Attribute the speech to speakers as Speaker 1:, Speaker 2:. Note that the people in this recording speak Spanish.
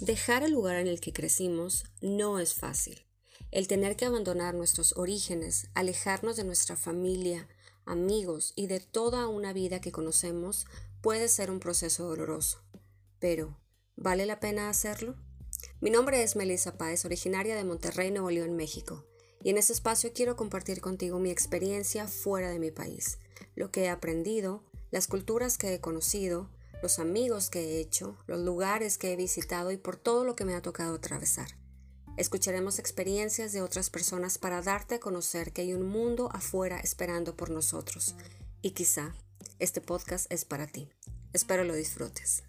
Speaker 1: Dejar el lugar en el que crecimos no es fácil. El tener que abandonar nuestros orígenes, alejarnos de nuestra familia, amigos y de toda una vida que conocemos puede ser un proceso doloroso. Pero, ¿vale la pena hacerlo? Mi nombre es Melissa Páez, originaria de Monterrey, Nuevo León, México, y en este espacio quiero compartir contigo mi experiencia fuera de mi país, lo que he aprendido, las culturas que he conocido, los amigos que he hecho, los lugares que he visitado y por todo lo que me ha tocado atravesar. Escucharemos experiencias de otras personas para darte a conocer que hay un mundo afuera esperando por nosotros. Y quizá este podcast es para ti. Espero lo disfrutes.